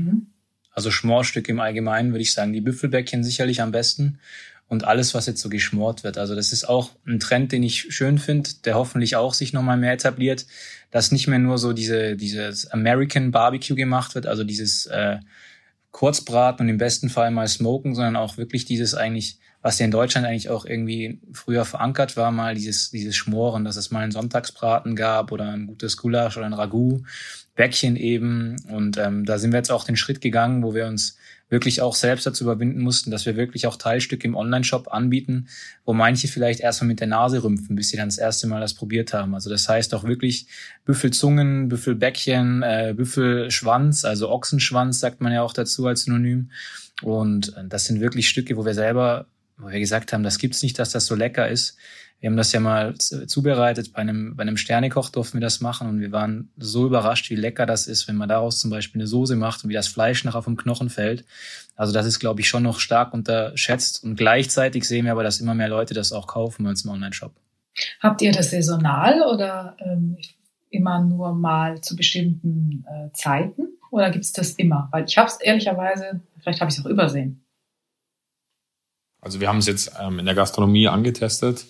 Also Schmorstücke im Allgemeinen würde ich sagen, die Büffelbäckchen sicherlich am besten und alles, was jetzt so geschmort wird. Also das ist auch ein Trend, den ich schön finde, der hoffentlich auch sich nochmal mehr etabliert, dass nicht mehr nur so diese dieses American Barbecue gemacht wird, also dieses äh, kurz braten und im besten Fall mal smoken, sondern auch wirklich dieses eigentlich, was ja in Deutschland eigentlich auch irgendwie früher verankert war, mal dieses, dieses Schmoren, dass es mal einen Sonntagsbraten gab oder ein gutes Gulasch oder ein Ragout, Bäckchen eben. Und ähm, da sind wir jetzt auch den Schritt gegangen, wo wir uns wirklich auch selbst dazu überwinden mussten, dass wir wirklich auch Teilstücke im Online-Shop anbieten, wo manche vielleicht erstmal mit der Nase rümpfen, bis sie dann das erste Mal das probiert haben. Also das heißt auch wirklich Büffelzungen, Büffelbäckchen, äh, Büffelschwanz, also Ochsenschwanz sagt man ja auch dazu als Synonym. Und äh, das sind wirklich Stücke, wo wir selber, wo wir gesagt haben, das gibt's nicht, dass das so lecker ist. Wir haben das ja mal zubereitet, bei einem, bei einem Sternekoch durften wir das machen und wir waren so überrascht, wie lecker das ist, wenn man daraus zum Beispiel eine Soße macht und wie das Fleisch nachher vom Knochen fällt. Also das ist, glaube ich, schon noch stark unterschätzt und gleichzeitig sehen wir aber, dass immer mehr Leute das auch kaufen bei uns im Online-Shop. Habt ihr das saisonal oder ähm, immer nur mal zu bestimmten äh, Zeiten oder gibt's das immer? Weil ich habe es ehrlicherweise, vielleicht habe ich es auch übersehen. Also wir haben es jetzt ähm, in der Gastronomie angetestet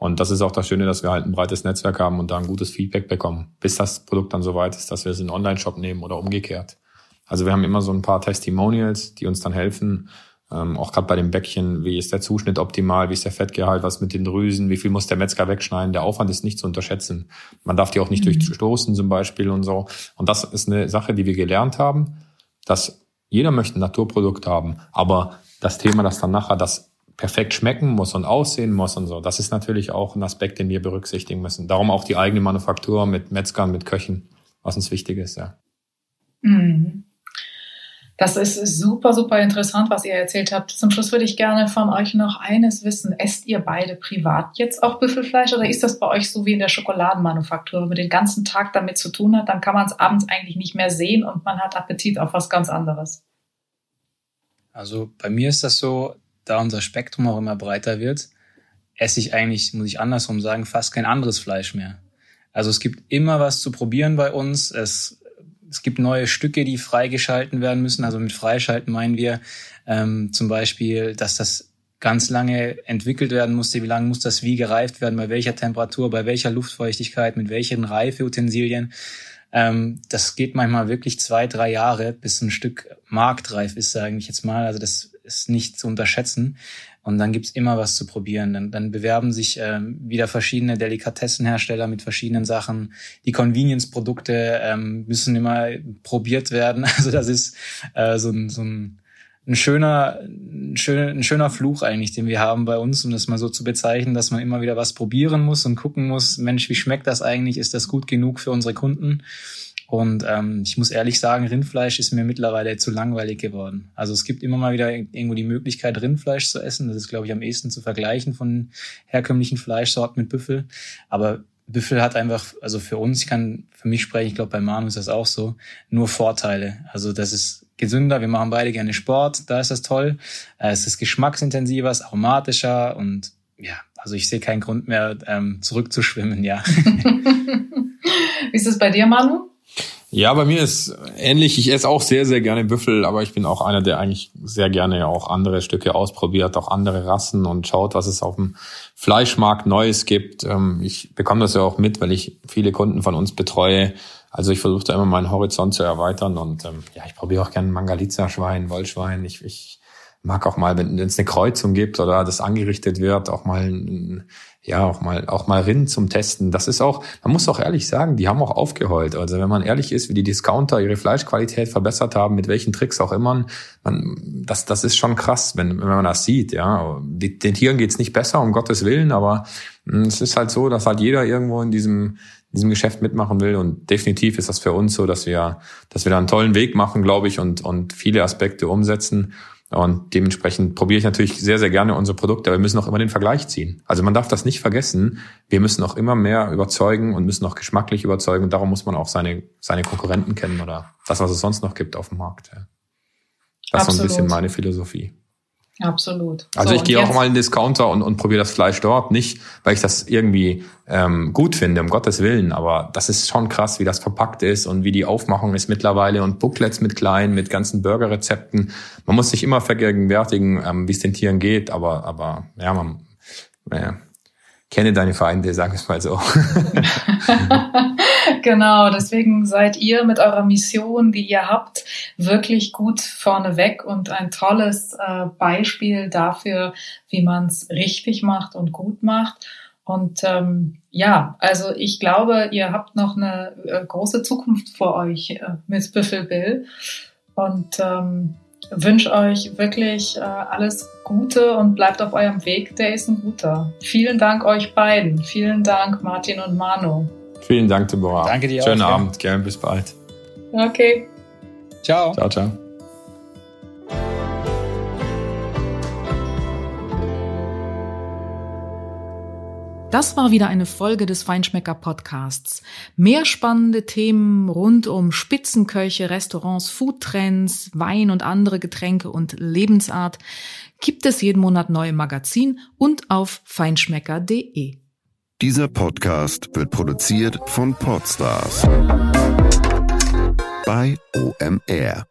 und das ist auch das Schöne, dass wir halt ein breites Netzwerk haben und da ein gutes Feedback bekommen, bis das Produkt dann so weit ist, dass wir es in den Online-Shop nehmen oder umgekehrt. Also wir haben immer so ein paar Testimonials, die uns dann helfen, ähm, auch gerade bei dem Bäckchen, wie ist der Zuschnitt optimal, wie ist der Fettgehalt, was mit den Drüsen, wie viel muss der Metzger wegschneiden. Der Aufwand ist nicht zu unterschätzen. Man darf die auch nicht mhm. durchstoßen zum Beispiel und so. Und das ist eine Sache, die wir gelernt haben, dass jeder möchte ein Naturprodukt haben, aber das Thema, das dann nachher das perfekt schmecken muss und aussehen muss und so. Das ist natürlich auch ein Aspekt, den wir berücksichtigen müssen. Darum auch die eigene Manufaktur mit Metzgern, mit Köchen, was uns wichtig ist, ja. Mhm. Das ist super, super interessant, was ihr erzählt habt. Zum Schluss würde ich gerne von euch noch eines wissen. Esst ihr beide privat jetzt auch Büffelfleisch oder ist das bei euch so wie in der Schokoladenmanufaktur? Wenn man den ganzen Tag damit zu tun hat, dann kann man es abends eigentlich nicht mehr sehen und man hat Appetit auf was ganz anderes. Also bei mir ist das so, da unser Spektrum auch immer breiter wird, esse ich eigentlich, muss ich andersrum sagen, fast kein anderes Fleisch mehr. Also es gibt immer was zu probieren bei uns. Es, es gibt neue Stücke, die freigeschalten werden müssen. Also mit freischalten meinen wir ähm, zum Beispiel, dass das ganz lange entwickelt werden musste. Wie lange muss das wie gereift werden? Bei welcher Temperatur? Bei welcher Luftfeuchtigkeit? Mit welchen Reifeutensilien? Ähm, das geht manchmal wirklich zwei, drei Jahre, bis ein Stück marktreif ist, sage ich jetzt mal. Also das ist nicht zu unterschätzen. Und dann gibt's immer was zu probieren. Dann, dann bewerben sich ähm, wieder verschiedene Delikatessenhersteller mit verschiedenen Sachen. Die Convenience-Produkte ähm, müssen immer probiert werden. Also das ist äh, so, ein, so ein, ein schöner, ein schöner, ein schöner Fluch eigentlich, den wir haben bei uns, um das mal so zu bezeichnen, dass man immer wieder was probieren muss und gucken muss, Mensch, wie schmeckt das eigentlich? Ist das gut genug für unsere Kunden? Und ähm, ich muss ehrlich sagen, Rindfleisch ist mir mittlerweile zu langweilig geworden. Also es gibt immer mal wieder irgendwo die Möglichkeit, Rindfleisch zu essen. Das ist, glaube ich, am ehesten zu vergleichen von herkömmlichen Fleischsorten mit Büffel. Aber Büffel hat einfach, also für uns, ich kann für mich sprechen, ich glaube bei Manu ist das auch so, nur Vorteile. Also das ist gesünder, wir machen beide gerne Sport, da ist das toll. Äh, es ist geschmacksintensiver, es ist aromatischer und ja, also ich sehe keinen Grund mehr, ähm, zurückzuschwimmen, ja. Wie ist es bei dir, Manu? Ja, bei mir ist ähnlich. Ich esse auch sehr, sehr gerne Büffel, aber ich bin auch einer, der eigentlich sehr gerne auch andere Stücke ausprobiert, auch andere Rassen und schaut, was es auf dem Fleischmarkt Neues gibt. Ähm, ich bekomme das ja auch mit, weil ich viele Kunden von uns betreue. Also ich versuche da immer meinen Horizont zu erweitern und ähm, ja, ich probiere auch gerne Mangalitza-Schwein, Wollschwein. Ich, ich mag auch mal, wenn es eine Kreuzung gibt oder das angerichtet wird, auch mal ein ja auch mal auch mal Rind zum Testen. Das ist auch, man muss auch ehrlich sagen, die haben auch aufgeheult. Also wenn man ehrlich ist, wie die Discounter ihre Fleischqualität verbessert haben, mit welchen Tricks auch immer, man, das das ist schon krass, wenn, wenn man das sieht. Ja, die, den Tieren geht's nicht besser, um Gottes willen, aber hm, es ist halt so, dass halt jeder irgendwo in diesem in diesem Geschäft mitmachen will und definitiv ist das für uns so, dass wir dass wir da einen tollen Weg machen, glaube ich, und und viele Aspekte umsetzen. Und dementsprechend probiere ich natürlich sehr, sehr gerne unsere Produkte, aber wir müssen auch immer den Vergleich ziehen. Also man darf das nicht vergessen. Wir müssen auch immer mehr überzeugen und müssen auch geschmacklich überzeugen. Und darum muss man auch seine, seine Konkurrenten kennen oder das, was es sonst noch gibt auf dem Markt. Das ist so ein bisschen meine Philosophie. Absolut. Also so, ich gehe auch mal in den Discounter und, und probiere das Fleisch dort. Nicht, weil ich das irgendwie ähm, gut finde, um Gottes Willen, aber das ist schon krass, wie das verpackt ist und wie die Aufmachung ist mittlerweile und Booklets mit kleinen, mit ganzen Burgerrezepten. Man muss sich immer vergegenwärtigen, ähm, wie es den Tieren geht, aber, aber ja, man, äh, kenne deine Feinde, sagen wir es mal so. genau, deswegen seid ihr mit eurer Mission, die ihr habt, wirklich gut vorneweg und ein tolles äh, Beispiel dafür, wie man es richtig macht und gut macht. Und ähm, ja, also ich glaube, ihr habt noch eine äh, große Zukunft vor euch äh, mit Büffel. Und ähm, wünsche euch wirklich äh, alles Gute und bleibt auf eurem Weg. Der ist ein guter. Vielen Dank euch beiden. Vielen Dank, Martin und Manu. Vielen Dank, Deborah. Danke dir Schönen auch. Schönen Abend. Gerne bis bald. Okay. Ciao. Ciao, ciao. Das war wieder eine Folge des Feinschmecker Podcasts. Mehr spannende Themen rund um Spitzenköche, Restaurants, Foodtrends, Wein und andere Getränke und Lebensart gibt es jeden Monat neu im Magazin und auf feinschmecker.de. Dieser Podcast wird produziert von Podstars bei OMR.